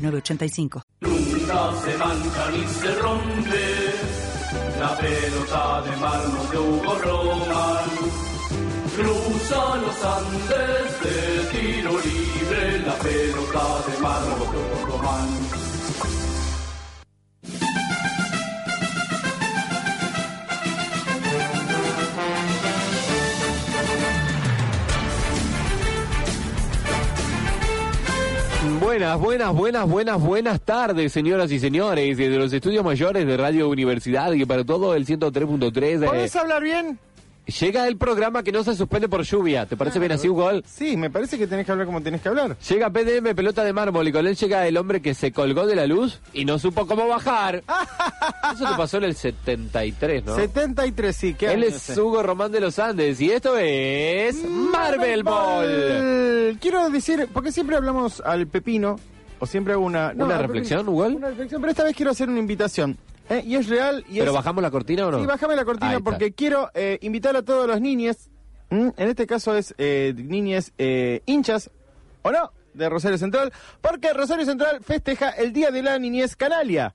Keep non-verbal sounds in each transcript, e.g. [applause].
906985. Nunca se mancha ni se rompe la pelota de mármol de Hugo Roman. Cruza los Andes de tiro libre la pelota de mármol de Hugo Román. Buenas, buenas, buenas, buenas, buenas tardes, señoras y señores, desde los estudios mayores de Radio Universidad y para todo el 103.3. ¿Podés hablar bien? Llega el programa que no se suspende por lluvia. ¿Te parece bien así, Hugo? Sí, me parece que tenés que hablar como tenés que hablar. Llega PDM, pelota de mármol, y con él llega el hombre que se colgó de la luz y no supo cómo bajar. [laughs] Eso te pasó en el 73, ¿no? 73, sí. ¿qué Él es ese? Hugo Román de los Andes y esto es Marvel Ball. Quiero decir, porque siempre hablamos al pepino, o siempre hago una... ¿Una reflexión, Hugo? Una reflexión, pero esta vez quiero hacer una invitación. ¿Eh? Y es real y ¿Pero es... bajamos la cortina o no? Sí, bájame la cortina Ahí está. porque quiero eh, invitar a todos los niñes, en este caso es eh, niñes eh, hinchas, ¿o no?, de Rosario Central, porque Rosario Central festeja el Día de la Niñez Canalia.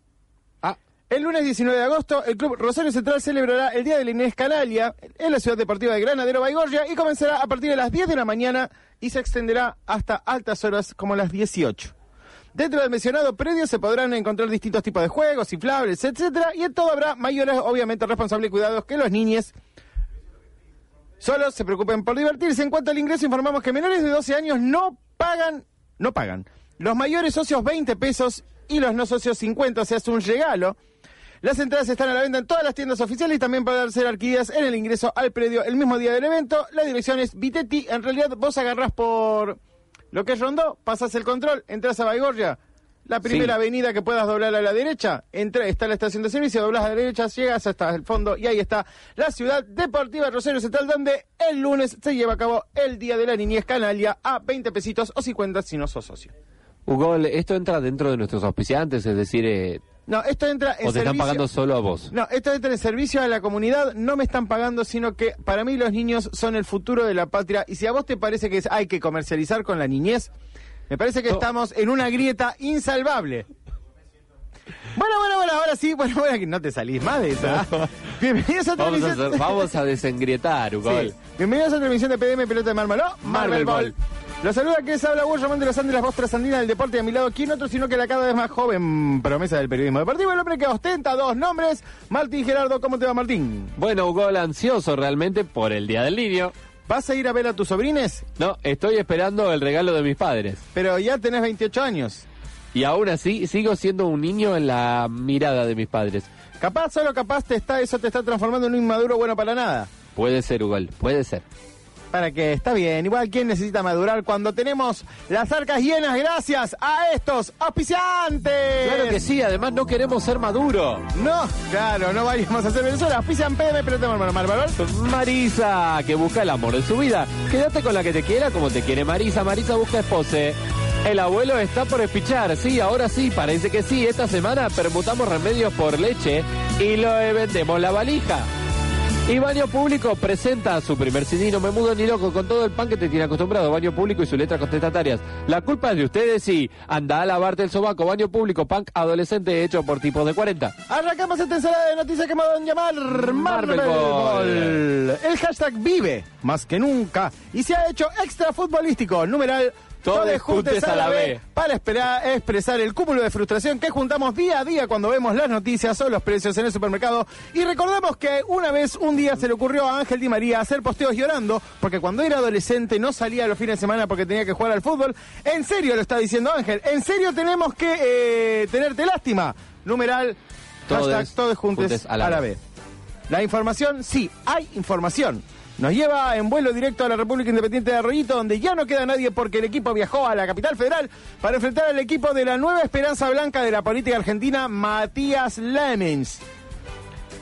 Ah, El lunes 19 de agosto, el Club Rosario Central celebrará el Día de la Niñez Canalia en la ciudad deportiva de Granadero Baigorria y comenzará a partir de las 10 de la mañana y se extenderá hasta altas horas como las 18. Dentro del mencionado predio se podrán encontrar distintos tipos de juegos, inflables, etcétera, y en todo habrá mayores, obviamente, responsables y cuidados que los niños solo se preocupen por divertirse. En cuanto al ingreso, informamos que menores de 12 años no pagan, no pagan. Los mayores socios 20 pesos y los no socios 50, o sea, es un regalo. Las entradas están a la venta en todas las tiendas oficiales y también podrán ser adquiridas en el ingreso al predio el mismo día del evento. La dirección es Vitetti. En realidad, vos agarrás por lo que es Rondó, pasás el control, entras a Baigorria, la primera Sí. avenida que puedas doblar a la derecha, entra, está la estación de servicio, doblas a la derecha, llegas hasta el fondo y ahí está la ciudad deportiva Rosario Central, donde el lunes se lleva a cabo el Día de la Niñez Canalia a 20 pesitos o 50 si no sos socio. Hugo, esto entra dentro de nuestros auspiciantes, es decir, eh, No, esto entra en o te están servicio- pagando solo a vos. No, esto entra en servicio a la comunidad, no me están pagando, sino que para mí los niños son el futuro de la patria. Y si a vos te parece que es- hay que comercializar con la niñez, me parece que No. estamos en una grieta insalvable. Bueno, bueno, bueno, ahora sí, bueno, bueno, que no te salís más de esa. [laughs] Bienvenidos a otra Vamos a, hacer- vamos a desengrietar. Sí. Bienvenidos a otra emisión de PDM Pelota de Mármol, ¿no? Marvel Ball. Los saluda que les habla Hugo Román de los Andes, las voz trasandinas del deporte y a mi lado, ¿quién otro sino que la cada vez más joven promesa del periodismo deportivo? El hombre que ostenta dos nombres, Martín Gerardo. ¿Cómo te va, Martín? Bueno, Hugo, ansioso realmente por el Día del Niño. ¿Vas a ir a ver a tus sobrines? No, estoy esperando el regalo de mis padres. Pero ya tenés 28 años. Y aún así, sigo siendo un niño en la mirada de mis padres. Capaz, solo capaz te está, eso te está transformando en un inmaduro bueno para nada. Puede ser, Hugo, puede ser. Para que está bien. Igual, ¿quién necesita madurar cuando tenemos las arcas llenas gracias a estos auspiciantes? Claro que sí, además no queremos ser maduros. No, claro, no vayamos a hacer Venezuela. Auspician PM, pero te mal, Marisa, que busca el amor de su vida. Quédate con la que te quiera como te quiere Marisa. Marisa busca espose. El abuelo está por espichar. Sí, ahora sí, parece que sí. Esta semana permutamos remedios por leche y lo vendemos la valija. Y Baño Público presenta su primer CD, no me mudo ni loco, con todo el pan que te tiene acostumbrado. Baño Público y sus letras contestatarias. La culpa es de ustedes y anda a lavarte el sobaco. Baño Público, punk adolescente hecho por tipos de 40. Arrancamos esta ensalada de noticias que me van a llamar Marvel Ball. El hashtag vive más que nunca y se ha hecho extra futbolístico. Numeral Todes juntes a la B. para esperar, expresar el cúmulo de frustración que juntamos día a día cuando vemos las noticias o los precios en el supermercado. Y recordemos que una vez, un día, se le ocurrió a Ángel Di María hacer posteos llorando porque cuando era adolescente no salía los fines de semana porque tenía que jugar al fútbol. En serio lo está diciendo Ángel. En serio tenemos que eh, tenerte lástima. Numeral Todes hashtag todos juntos a la, B. La información, sí, hay información. Nos lleva en vuelo directo a la República Independiente de Arroyito, donde ya no queda nadie porque el equipo viajó a la capital federal para enfrentar al equipo de la nueva esperanza blanca de la política argentina, Matías Lemens.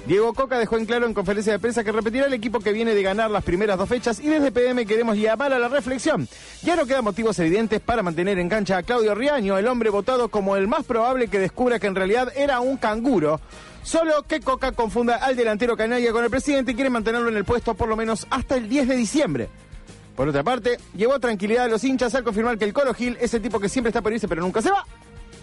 Diego Coca dejó en claro en conferencia de prensa que repetirá el equipo que viene de ganar las primeras dos fechas y desde PM queremos llamar a la reflexión. Ya no quedan motivos evidentes para mantener en cancha a Claudio Riaño, el hombre votado como el más probable que descubra que en realidad era un canguro. Solo que Coca confunda al delantero canalla con el presidente y quiere mantenerlo en el puesto por lo menos hasta el 10 de diciembre. Por otra parte, llevó tranquilidad a los hinchas al confirmar que el Colo Gil es el tipo que siempre está por irse pero nunca se va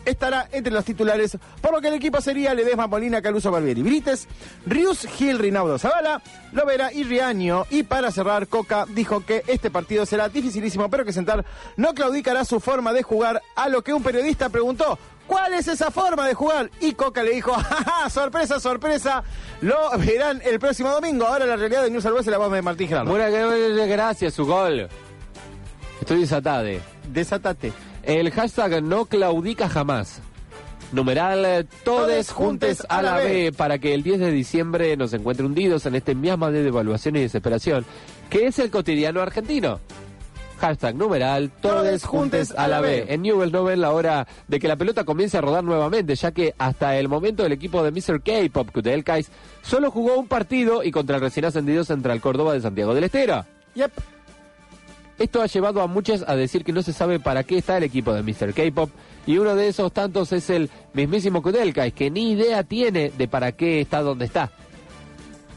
estará entre los titulares, por lo que el equipo sería Ledesma, Molina, Caluso, Barbieri, Brites, Rius, Gil, Rinaudo, Zavala, Lovera y Riaño. Y para cerrar, Coca dijo que este partido será dificilísimo, pero que Sentar no claudicará su forma de jugar, a lo que un periodista preguntó, ¿Cuál es esa forma de jugar? Y Coca le dijo, [laughs] ¡Ja, sorpresa, sorpresa! Lo verán el próximo domingo. Ahora la realidad de News Alves es la voz de Martín Gerardo. Gracias, su gol. Estoy desatade. Desatate. El hashtag no claudica jamás. Numeral eh, todes juntes a la B para que el 10 de diciembre nos encuentre hundidos en este miasma de devaluación y desesperación, que es el cotidiano argentino. Hashtag numeral todes juntes a la B. En Newell no ven la hora de que la pelota comience a rodar nuevamente, ya que hasta el momento el equipo de Mr. K-Pop Kais solo jugó un partido y contra el recién ascendido Central Córdoba de Santiago del Estero. Yep. Esto ha llevado a muchos a decir que no se sabe para qué está el equipo de Mr. K-Pop y uno de esos tantos es el mismísimo Kudelkai, que ni idea tiene de para qué está donde está.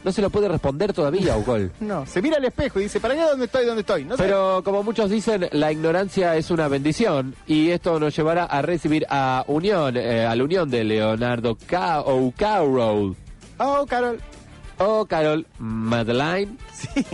No se lo puede responder todavía, [laughs] Ugol. No, se mira al espejo y dice, ¿para allá dónde estoy, dónde estoy? No sé. Pero como muchos dicen, la ignorancia es una bendición y esto nos llevará a recibir a Unión, eh, a la Unión de Leonardo Ca O'Carroll. Oh, Carol. O Carol Madeline. Sí.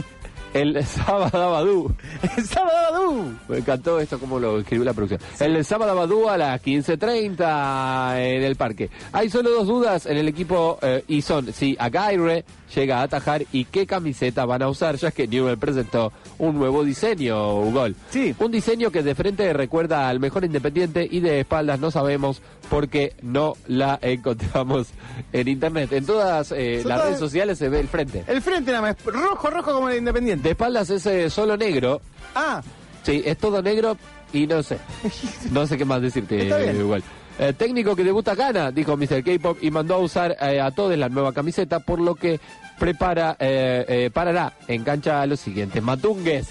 El [laughs] sábado Abadú. El sábado. Me encantó esto como lo escribió la producción. El sábado Abadú a las 15.30 en el parque. Hay solo dos dudas en el equipo eh, y son si Aguirre llega a atajar y qué camiseta van a usar, ya que Newell presentó un nuevo diseño, Ugol. Sí. Un diseño que de frente recuerda al mejor independiente y de espaldas no sabemos porque no la encontramos en internet. En todas eh, las todas- redes sociales se ve el frente. El frente nada más, rojo, rojo como el Independiente. De espaldas es eh, solo negro. Ah, Sí, es todo negro y no sé. [laughs] No sé qué más decirte Está bien. igual. Eh, técnico que debuta gana, dijo Mr. K-Pop, y mandó a usar eh, a todos la nueva camiseta, por lo que prepara, eh, parará en cancha a los siguientes matungues.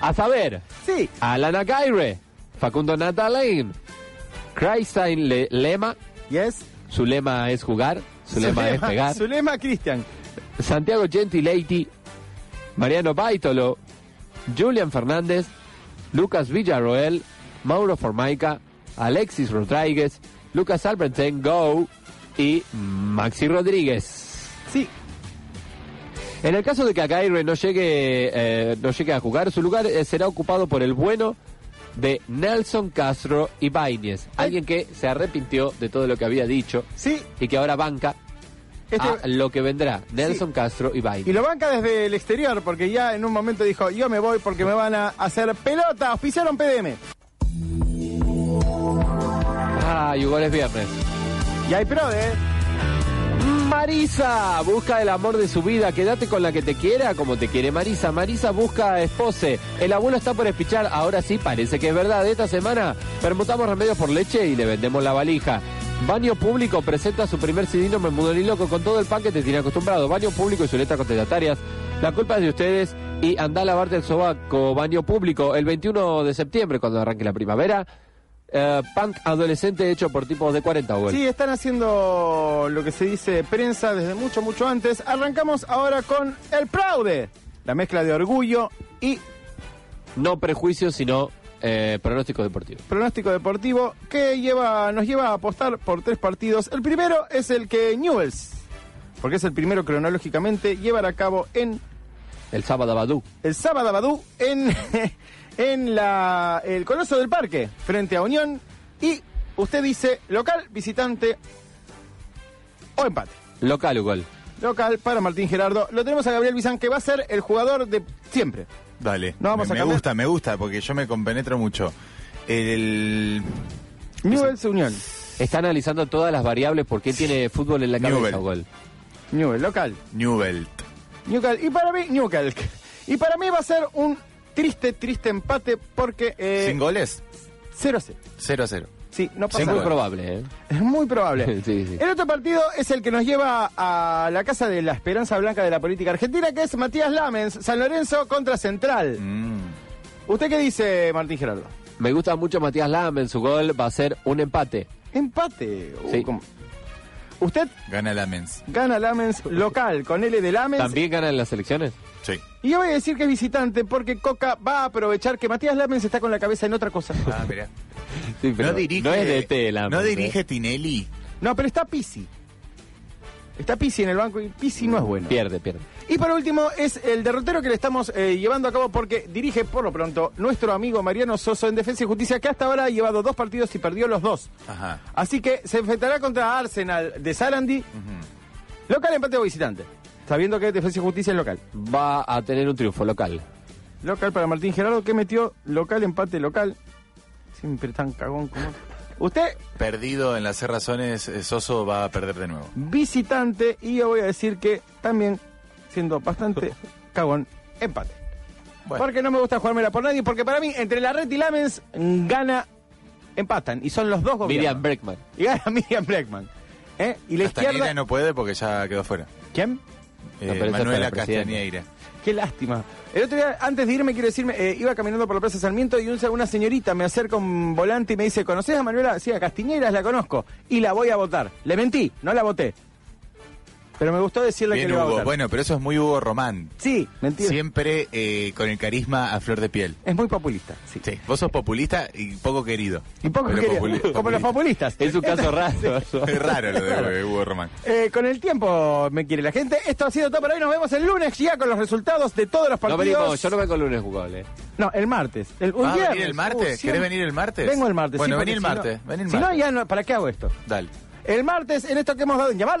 A saber, sí. Alan Aguirre, Facundo Natalane, Christine Le- Lema, Yes. su lema es jugar, su lema es pegar. Zulema Cristian. Santiago Gentileiti, Mariano Baitolo, Julian Fernández, Lucas Villarroel, Mauro Formaica, Alexis Rodríguez, Lucas Alberten Go y Maxi Rodríguez. Sí. En el caso de que Aguirre no llegue, eh, no llegue a jugar, su lugar eh, será ocupado por el bueno de Nelson Castro Ibáñez, alguien que se arrepintió de todo lo que había dicho Sí. y que ahora banca Este- a lo que vendrá, Nelson Castro Ibáñez. Y lo banca desde el exterior, porque ya en un momento dijo, yo me voy porque me van a hacer pelota. Auspiciaron PDM. Ah, igual es viernes. Y hay PRODE, ¿eh? Marisa busca el amor de su vida. Quédate con la que te quiera como te quiere Marisa. Marisa busca espose. El abuelo está por espichar. Ahora sí, parece que es verdad. Esta semana permutamos remedios por leche y le vendemos la valija. Baño Público presenta su primer CD No me mudo ni loco con todo el pan que te tiene acostumbrado. Baño Público y su letra contestatarias. La culpa es de ustedes y anda a lavarte el sobaco. Baño Público el 21 de septiembre cuando arranque la primavera. Eh, punk adolescente hecho por tipos de 40, güey. Sí, están haciendo lo que se dice prensa desde mucho, mucho antes. Arrancamos ahora con el Praude. La mezcla de orgullo y No prejuicios, sino eh, pronóstico deportivo. pronóstico deportivo que lleva, nos lleva a apostar por tres partidos. El primero es el que Newells, porque es el primero cronológicamente, llevará a cabo en El sábado Abadú. el sábado Badú en, [laughs] en la, el Coloso del Parque, frente a Unión. Y usted dice local, visitante o empate. Local, igual. Local para Martín Gerardo. Lo tenemos a Gabriel Bizán, que va a ser el jugador de siempre. Dale. No vamos me, a me cambiar. gusta, me gusta, porque yo me compenetro mucho. El Newell's Unión. Está analizando todas las variables porque él tiene fútbol en la cabeza, Newell. igual. Newell, local. Newbelt. Newcal. Y para mí, Newcal. Y para mí va a ser un triste, triste empate porque... Eh, Sin goles, 0 a 0. 0 a 0. Sí, no pasa Es muy probable, ¿eh? Es muy probable. [laughs] Sí, sí. El otro partido es el que nos lleva a la casa de la esperanza blanca de la política argentina, que es Matías Lamens, San Lorenzo contra Central. Mm. ¿Usted qué dice, Martín Gerardo? Me gusta mucho Matías Lam, su gol va a ser un empate. Empate. Uh, Sí. ¿cómo? Usted Gana la Mens. gana Lamens local con L de Lamens. ¿También ganan las elecciones? Sí. Y yo voy a decir que es visitante porque Coca va a aprovechar que Matías Lamens está con la cabeza en otra cosa. Ah, mirá. Sí, pero no dirige. no es de T, Lam, No ¿eh? dirige Tinelli. No, pero está Pisi. Está Pisi en el banco y Pisi no es bueno. Pierde, pierde. Y por último es el derrotero que le estamos eh, llevando a cabo porque dirige por lo pronto nuestro amigo Mariano Soso en Defensa y Justicia que hasta ahora ha llevado dos partidos y perdió los dos. Ajá. Así que se enfrentará contra Arsenal de Sarandi, local empate o visitante. Sabiendo que Defensa y Justicia es local. Va a tener un triunfo local. Local para Martín Gerardo que metió local, empate, local. Siempre tan cagón como... Usted Perdido en las razones, eh, Soso va a perder de nuevo. visitante y yo voy a decir que también siendo bastante [laughs] cagón, empate. Bueno. Porque no me gusta jugármela por nadie, porque para mí entre la Red y Lamens gana, empatan y son los dos Miriam gobiernos. Breckman. [laughs] Y gana Miriam Blackman. ¿Eh? Y la Castañeira izquierda... no puede porque ya quedó fuera. ¿Quién? Eh, Manuela. Castañeira. Qué lástima. El otro día, antes de irme, quiero decirme, eh, iba caminando por la Plaza Sarmiento y un- una señorita me acerca un volante y me dice, ¿conoces a Manuela? Sí, a Castiñeiras la conozco y la voy a votar. Le mentí, no la voté. Pero me gustó decirle Bien que le iba a Hugo. votar. Bueno, pero eso es muy Hugo Román. Sí, mentira. Siempre eh, con el carisma a flor de piel. Es muy populista, sí. Sí, vos sos populista y poco querido. Y poco Pero querido, populi- como los populistas. Es un caso raro. [laughs] Es raro lo de Hugo Román. Eh, con el tiempo me quiere la gente. Esto ha sido todo por hoy. Nos vemos el lunes ya con los resultados de todos los No partidos. venimos, yo no vengo el lunes jugable. No, el martes. El, un ¿Vas a viernes. venir el martes? Uh, ¿Querés siempre- venir el martes? Vengo el martes. Bueno, sí, vení el porque si martes. no- vení el Si no, martes. ya no, ¿para qué hago esto? Dale. El martes, en esto que hemos dado en llamar.